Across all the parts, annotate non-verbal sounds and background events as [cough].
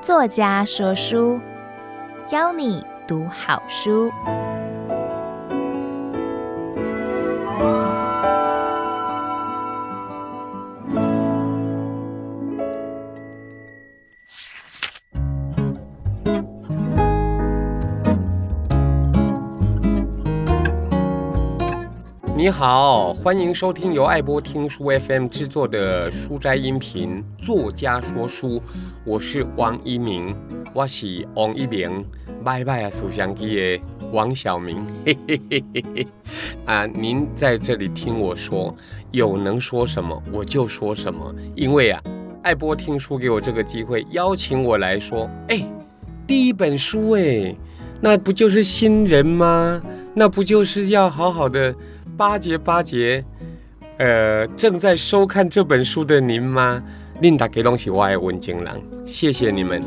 作家说书，邀你读好书。你好，欢迎收听由爱播听书 FM 制作的书斋音频作家说书，我是王一鸣，我是王一鸣，拜拜啊，苏相机的王小明，嘿嘿嘿嘿嘿，啊，您在这里听我说，有能说什么我就说什么，因为啊，爱播听书给我这个机会，邀请我来说，哎，第一本书哎，那不就是新人吗？那不就是要好好的。巴结巴结，呃，正在收看这本书的您吗？琳达给东西，我爱文静郎，谢谢你们。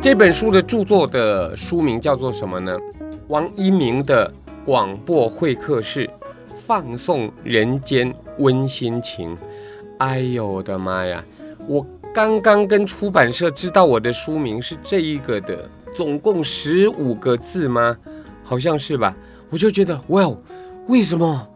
这本书的著作的书名叫做什么呢？王一鸣的广播会客室，放送人间温馨情。哎呦我的妈呀，我。刚刚跟出版社知道我的书名是这一个的，总共十五个字吗？好像是吧。我就觉得，哇，为什么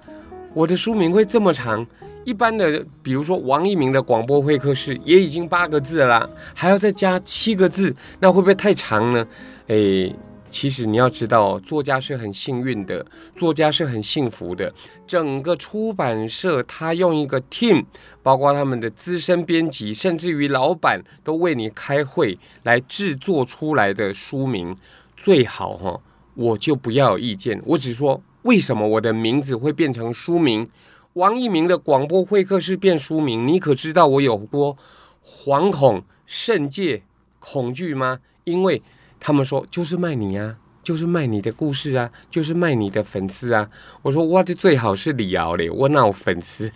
我的书名会这么长？一般的，比如说王一鸣的广播会客室也已经八个字了，还要再加七个字，那会不会太长呢？诶。其实你要知道，作家是很幸运的，作家是很幸福的。整个出版社他用一个 team，包括他们的资深编辑，甚至于老板都为你开会来制作出来的书名，最好哈，我就不要有意见。我只说为什么我的名字会变成书名，王一鸣的广播会客室变书名，你可知道我有多惶恐、甚戒、恐惧吗？因为。他们说就是卖你呀、啊，就是卖你的故事啊，就是卖你的粉丝啊。我说哇的最好是李敖嘞，我哪有粉丝？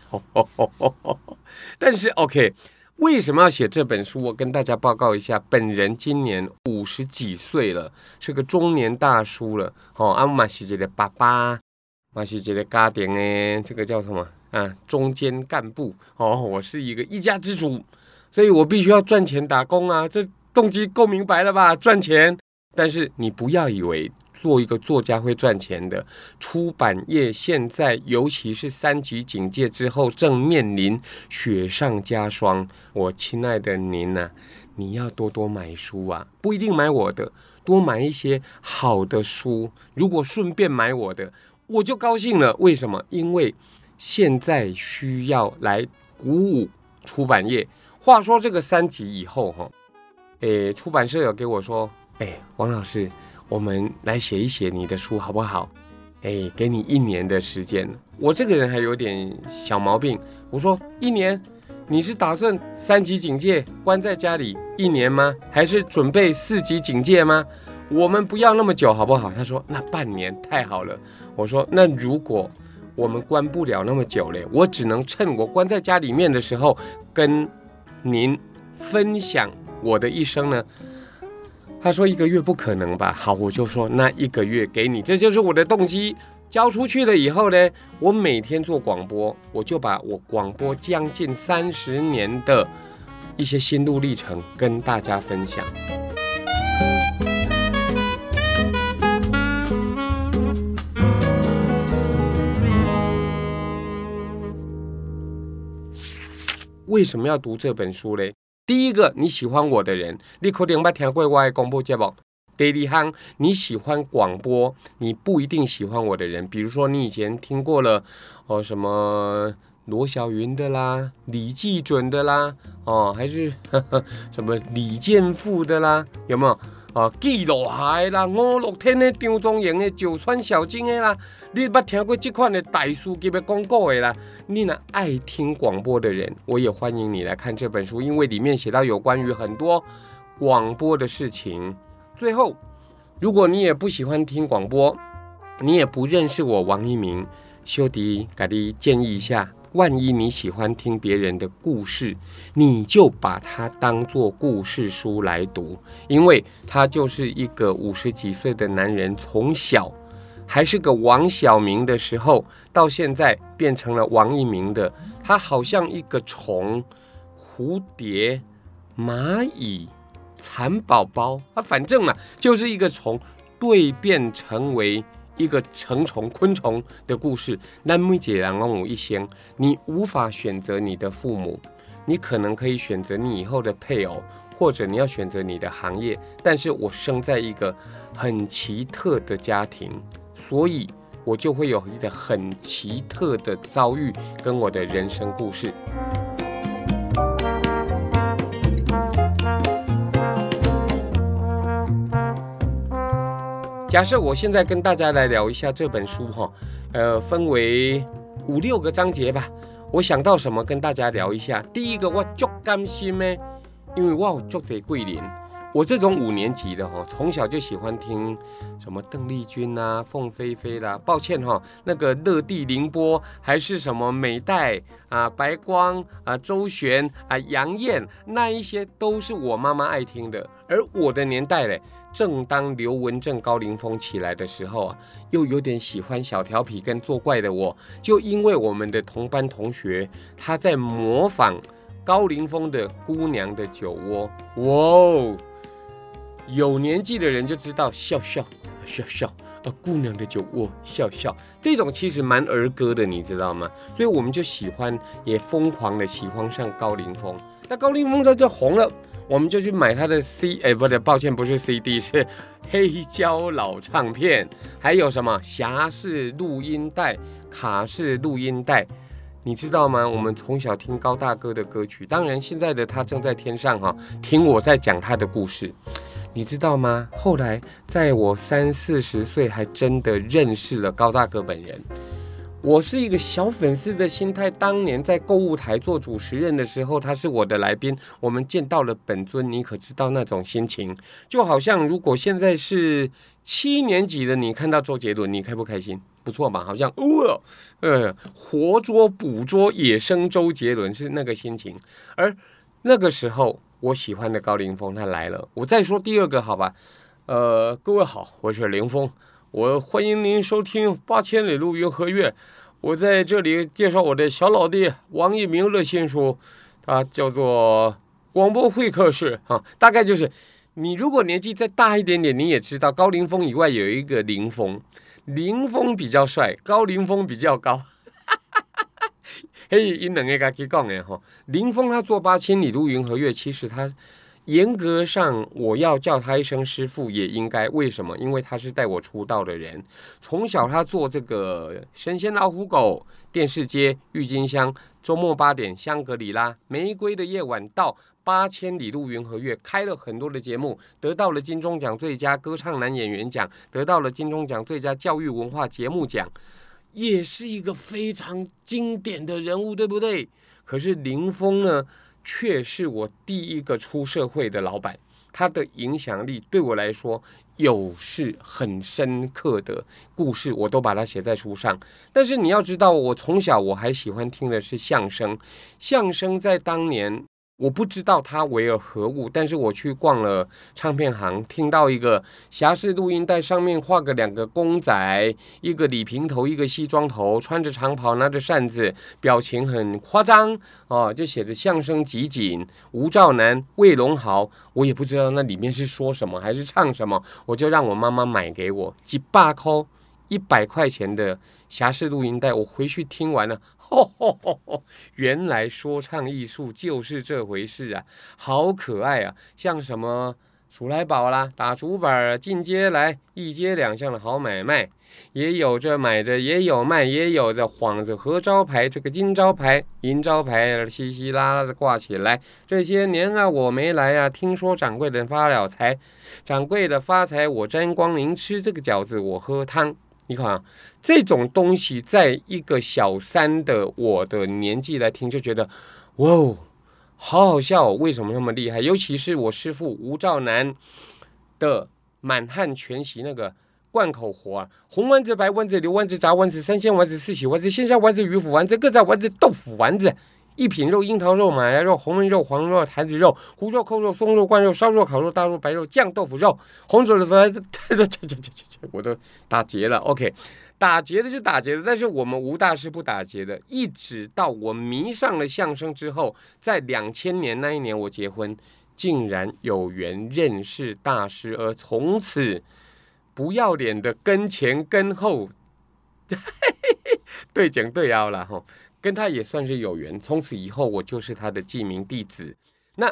[laughs] 但是 OK，为什么要写这本书？我跟大家报告一下，本人今年五十几岁了，是个中年大叔了。哦，阿马西姐的爸爸，马西姐的家庭诶，这个叫什么啊？中间干部哦，我是一个一家之主，所以我必须要赚钱打工啊。这。动机够明白了吧？赚钱，但是你不要以为做一个作家会赚钱的。出版业现在，尤其是三级警戒之后，正面临雪上加霜。我亲爱的您呐、你要多多买书啊，不一定买我的，多买一些好的书。如果顺便买我的，我就高兴了。为什么？因为现在需要来鼓舞出版业。话说这个三级以后，哈。诶，出版社有给我说，诶，王老师，我们来写一写你的书好不好？诶，给你一年的时间。我这个人还有点小毛病，我说一年，你是打算三级警戒关在家里一年吗？还是准备四级警戒吗？我们不要那么久好不好？他说那半年太好了。我说那如果我们关不了那么久嘞，我只能趁我关在家里面的时候跟您分享。我的一生呢？他说一个月不可能吧？好，我就说那一个月给你，这就是我的动机。交出去了以后呢，我每天做广播，我就把我广播将近三十年的一些心路历程跟大家分享。为什么要读这本书嘞？第一个你喜欢我的人，你可能没听过我的广播节目。第二行你喜欢广播，你不一定喜欢我的人，比如说你以前听过了哦什么罗小云的啦，李季准的啦，哦还是呵呵 [laughs] 什么李健富的啦，有没有？啊，记录海啦，五六天的张忠荣的，九川小金的啦，你捌听过这款的大书级的广告的啦？你呢爱听广播的人，我也欢迎你来看这本书，因为里面写到有关于很多广播的事情。最后，如果你也不喜欢听广播，你也不认识我王一鸣，修迪，给你建议一下，万一你喜欢听别人的故事，你就把它当做故事书来读，因为他就是一个五十几岁的男人，从小还是个王小明的时候，到现在变成了王一鸣的，他好像一个虫、蝴蝶、蚂蚁、蚕宝宝啊，反正嘛，就是一个虫蜕变成为。一个成虫昆虫的故事，那每一个人拢有一生，你无法选择你的父母，你可能可以选择你以后的配偶，或者你要选择你的行业。但是我生在一个很奇特的家庭，所以我就会有一个很奇特的遭遇跟我的人生故事。假设我现在跟大家来聊一下这本书哈，呃，分为五六个章节吧。我想到什么跟大家聊一下。第一个，我足甘心呢，因为我有足在桂林。我这种五年级的哈，从小就喜欢听什么邓丽君啊、凤飞飞啦。抱歉哈，那个乐蒂凌波还是什么美代啊、白光啊、周璇啊、杨艳，那一些都是我妈妈爱听的。而我的年代嘞。正当刘文正、高凌风起来的时候啊，又有点喜欢小调皮跟作怪的我，就因为我们的同班同学他在模仿高凌风的《姑娘的酒窝》，哇哦，有年纪的人就知道笑笑笑笑啊，姑娘的酒窝笑笑，这种其实蛮儿歌的，你知道吗？所以我们就喜欢，也疯狂的喜欢上高凌风。那高凌风他就红了。我们就去买他的 C，哎，不对，抱歉，不是 CD，是黑胶老唱片，还有什么侠士录音带、卡式录音带，你知道吗？我们从小听高大哥的歌曲，当然现在的他正在天上哈，听我在讲他的故事，你知道吗？后来在我三四十岁，还真的认识了高大哥本人。我是一个小粉丝的心态。当年在购物台做主持人的时候，他是我的来宾，我们见到了本尊，你可知道那种心情？就好像如果现在是七年级的你看到周杰伦，你开不开心？不错吧？好像哦，呃，活捉捕捉野生周杰伦是那个心情。而那个时候，我喜欢的高凌风他来了。我再说第二个，好吧？呃，各位好，我是凌风。我欢迎您收听《八千里路云和月》，我在这里介绍我的小老弟王一鸣的新书，它叫做《广播会客室》啊，大概就是你如果年纪再大一点点，你也知道高凌风以外有一个凌风，凌风比较帅，高凌风比较高，[laughs] 嘿，一两个可以讲的哈，凌风他做《八千里路云和月》，其实他。严格上，我要叫他一声师傅也应该。为什么？因为他是带我出道的人。从小他做这个《神仙老虎狗》、电视街、郁金香、周末八点、香格里拉、玫瑰的夜晚到八千里路云和月，开了很多的节目，得到了金钟奖最佳歌唱男演员奖，得到了金钟奖最佳教育文化节目奖，也是一个非常经典的人物，对不对？可是林峰呢？却是我第一个出社会的老板，他的影响力对我来说有是很深刻的故事，我都把它写在书上。但是你要知道，我从小我还喜欢听的是相声，相声在当年。我不知道它为何物，但是我去逛了唱片行，听到一个侠士录音带，上面画个两个公仔，一个李平头，一个西装头，穿着长袍，拿着扇子，表情很夸张哦，就写着相声集锦，吴兆南、魏龙豪，我也不知道那里面是说什么还是唱什么，我就让我妈妈买给我几百块，一百块钱的侠士录音带，我回去听完了。吼吼吼吼！原来说唱艺术就是这回事啊，好可爱啊！像什么数来宝啦、打竹板、进街来，一街两巷的好买卖，也有着买着，也有卖，也有着幌子和招牌，这个金招牌、银招牌，稀稀拉拉的挂起来。这些年啊，我没来啊，听说掌柜的发了财，掌柜的发财，我沾光，您吃这个饺子，我喝汤。你看啊，这种东西，在一个小三的我的年纪来听，就觉得，哇哦，好好笑！为什么那么厉害？尤其是我师父吴兆南的满汉全席那个贯口活啊，红丸子、白丸子、牛丸子、炸丸子、三鲜丸子、四喜丸子、鲜虾丸子、鱼腐丸子、各炸丸子、豆腐丸子。一品肉、樱桃肉、马牙肉、红焖肉、黄肉、坛子肉、胡肉、扣肉、松肉、灌肉、烧肉、烤肉、大肉、白肉、酱豆腐肉、红肘子丸子，我都打结了。OK，打结的就打结的，但是我们吴大师不打结的。一直到我迷上了相声之后，在两千年那一年我结婚，竟然有缘认识大师，而从此不要脸的跟前跟后，[laughs] 对讲对凹了哈。跟他也算是有缘，从此以后我就是他的记名弟子。那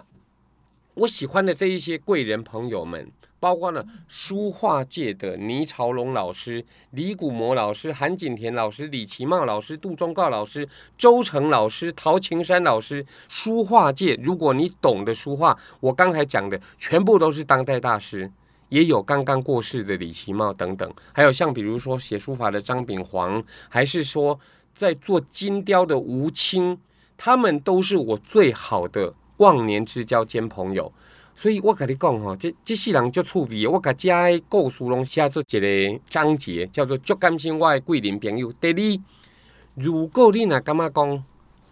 我喜欢的这一些贵人朋友们，包括了书画界的倪朝龙老师、李古魔老师、韩景田老师、李奇茂老师、杜忠告老师、周成老师、陶晴山老师。书画界，如果你懂得书画，我刚才讲的全部都是当代大师，也有刚刚过世的李奇茂等等，还有像比如说写书法的张炳煌，还是说。在做金雕的吴青，他们都是我最好的忘年之交兼朋友，所以我跟你讲哈，这这世人足趣味，我甲家的故事拢写做一个章节，叫做“足感谢我的桂林朋友”。第二，如果你若感觉讲，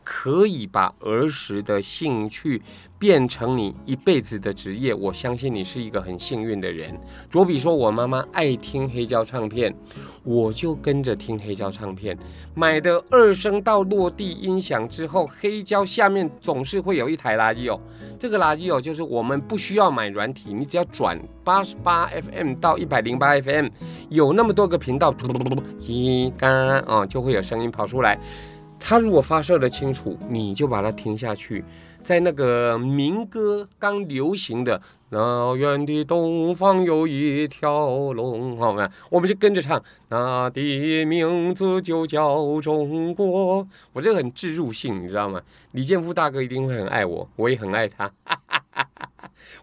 可以把儿时的兴趣变成你一辈子的职业，我相信你是一个很幸运的人。卓比说，我妈妈爱听黑胶唱片，我就跟着听黑胶唱片。买的二声道落地音响之后，黑胶下面总是会有一台垃圾哦。这个垃圾哦，就是我们不需要买软体，你只要转八十八 FM 到一百零八 FM，有那么多个频道，一干啊，就会有声音跑出来。他如果发射的清楚，你就把它听下去。在那个民歌刚流行的“那远的东方有一条龙”，好吗？我们就跟着唱，那的名字就叫中国。我这个很置入性，你知道吗？李健夫大哥一定会很爱我，我也很爱他。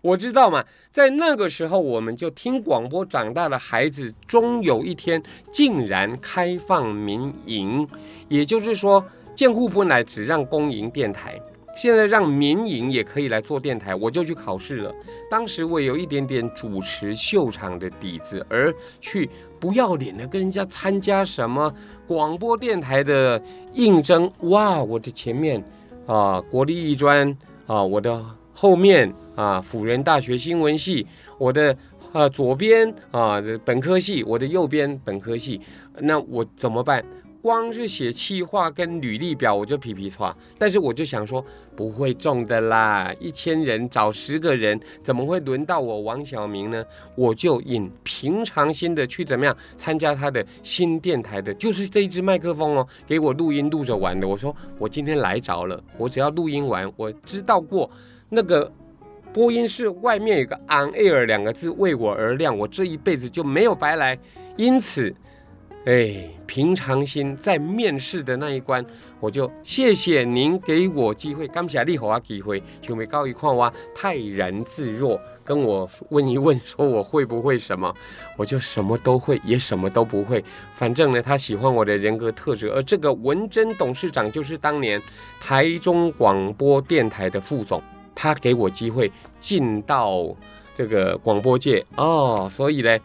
我知道嘛，在那个时候，我们就听广播长大的孩子，终有一天竟然开放民营，也就是说，建户本来只让公营电台，现在让民营也可以来做电台，我就去考试了。当时我有一点点主持秀场的底子，而去不要脸的跟人家参加什么广播电台的应征，哇，我的前面啊，国立艺专啊，我的。后面啊，辅仁大学新闻系，我的呃左边啊本科系，我的右边本科系，那我怎么办？光是写企划跟履历表我就皮皮剉，但是我就想说不会中的啦，一千人找十个人，怎么会轮到我王小明呢？我就以平常心的去怎么样参加他的新电台的，就是这一支麦克风哦，给我录音录着玩的。我说我今天来着了，我只要录音完，我知道过。那个播音室外面有个 “on air” 两个字为我而亮，我这一辈子就没有白来。因此，哎，平常心在面试的那一关，我就谢谢您给我机会，感谢你给我机会，就没告一况哇，泰然自若，跟我问一问，说我会不会什么，我就什么都会，也什么都不会。反正呢，他喜欢我的人格特质，而这个文珍董事长就是当年台中广播电台的副总。他给我机会进到这个广播界哦，所以呢，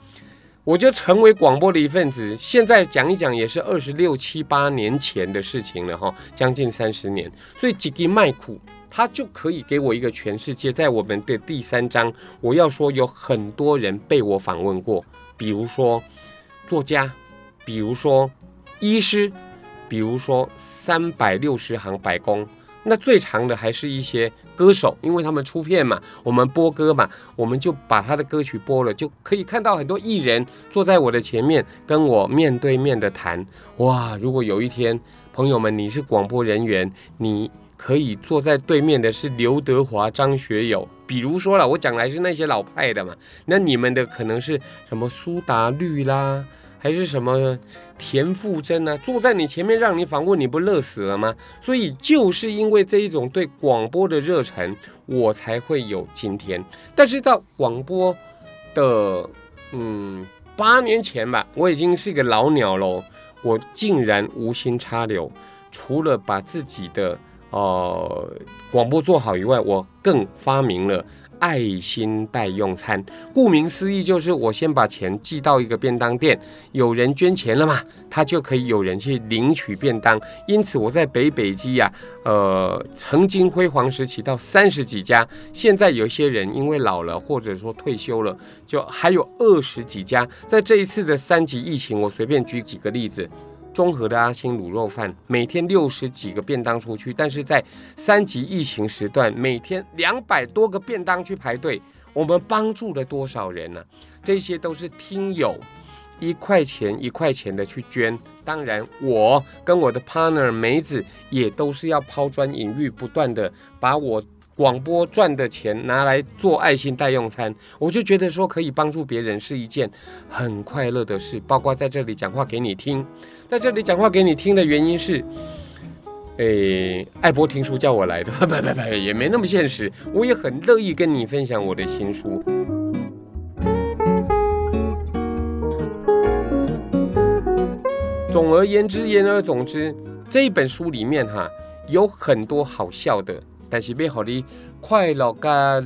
我就成为广播的一份子。现在讲一讲也是二十六七八年前的事情了哈，将近三十年。所以几个麦苦，他就可以给我一个全世界。在我们的第三章，我要说有很多人被我访问过，比如说作家，比如说医师，比如说三百六十行百工。那最长的还是一些歌手，因为他们出片嘛，我们播歌嘛，我们就把他的歌曲播了，就可以看到很多艺人坐在我的前面，跟我面对面的谈。哇，如果有一天，朋友们，你是广播人员，你可以坐在对面的是刘德华、张学友，比如说了，我讲来是那些老派的嘛，那你们的可能是什么苏打绿啦。还是什么田馥甄呢？坐在你前面让你访问，你不乐死了吗？所以就是因为这一种对广播的热忱，我才会有今天。但是到广播的嗯八年前吧，我已经是一个老鸟了。我竟然无心插柳，除了把自己的呃广播做好以外，我更发明了爱心代用餐，顾名思义就是我先把钱寄到一个便当店，有人捐钱了嘛，他就可以有人去领取便当。因此我在北北基呀、呃，曾经辉煌时期到三十几家，现在有些人因为老了或者说退休了，就还有二十几家。在这一次的三级疫情，我随便举几个例子。中和的阿星卤肉饭，每天六十几个便当出去，但是在三级疫情时段，每天两百多个便当去排队，我们帮助了多少人呢、这些都是听友一块钱一块钱的去捐，当然我跟我的 partner 梅子也都是要抛砖引玉，不断的把我。广播赚的钱拿来做爱心代用餐，我就觉得说可以帮助别人是一件很快乐的事。包括在这里讲话给你听，在这里讲话给你听的原因是，诶，爱播听书叫我来的，[laughs] 不不不，也没那么现实。我也很乐意跟你分享我的新书。总而言之，言而总之，这本书里面哈有很多好笑的。但是要让你快乐加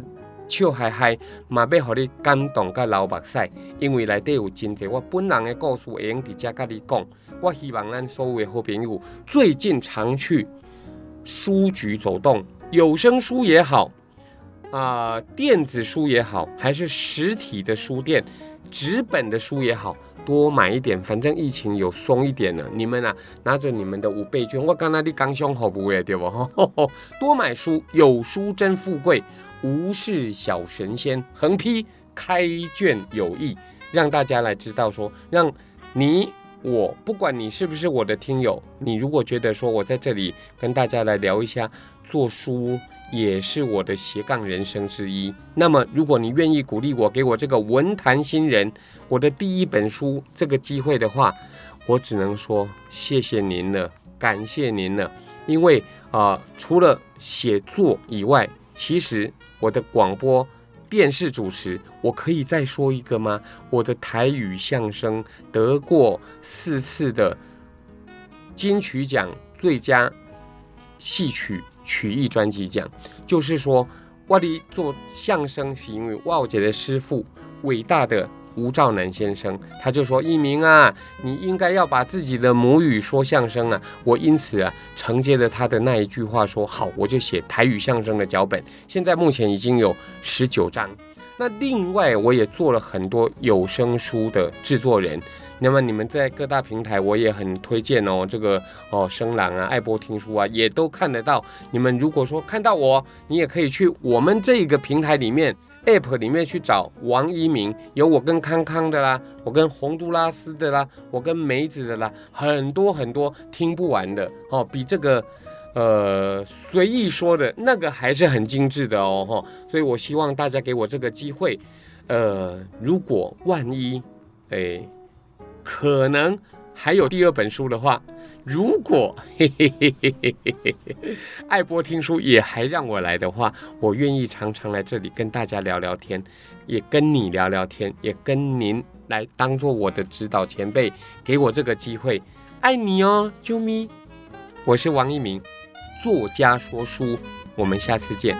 笑嗨嗨，嘛要让你感动加流目屎，因为内底有真多我本人的故事会用伫遮甲你讲。我希望咱所有的好朋友最近常去书局走动，有声书也好，啊、电子书也好，还是实体的书店。纸本的书也好，多买一点，反正疫情有松一点了。你们啊，拿着你们的五倍券，我刚才你刚胸好不会对不？[laughs] 多买书，有书真富贵，无事小神仙，横批开卷有益，让大家来知道说，让你我不管你是不是我的听友，你如果觉得说我在这里跟大家来聊一下做书。也是我的斜杠人生之一。那么，如果你愿意鼓励我，给我这个文坛新人我的第一本书这个机会的话，我只能说谢谢您了，感谢您了。因为啊、除了写作以外，其实我的广播电视主持，我可以再说一个吗？我的台语相声得过四次的金曲奖最佳戏曲。曲艺专辑奖，就是说，我的做相声是因为我姐的师傅，伟大的吴兆南先生，他就说：“一鸣啊，你应该要把自己的母语说相声啊。”我因此啊，承接着他的那一句话说：“好，我就写台语相声的脚本。”现在目前已经有十九章。那另外，我也做了很多有声书的制作人。那么你们在各大平台，我也很推荐哦。这个哦，声朗啊，爱播听书啊，也都看得到。你们如果说看到我，你也可以去我们这个平台里面，App 里面去找王一鸣，有我跟康康的啦，我跟洪都拉斯的啦，我跟梅子的啦，很多很多听不完的哦，比这个。呃，随意说的那个还是很精致的哦，哈，所以我希望大家给我这个机会，呃，如果万一，哎，可能还有第二本书的话，如果嘿嘿嘿嘿嘿嘿，[laughs] 爱播听书也还让我来的话，我愿意常常来这里跟大家聊聊天，也跟你聊聊天，也跟您来当做我的指导前辈，给我这个机会，爱你哦，啾咪，我是王一鸣。作家说书，我们下次见。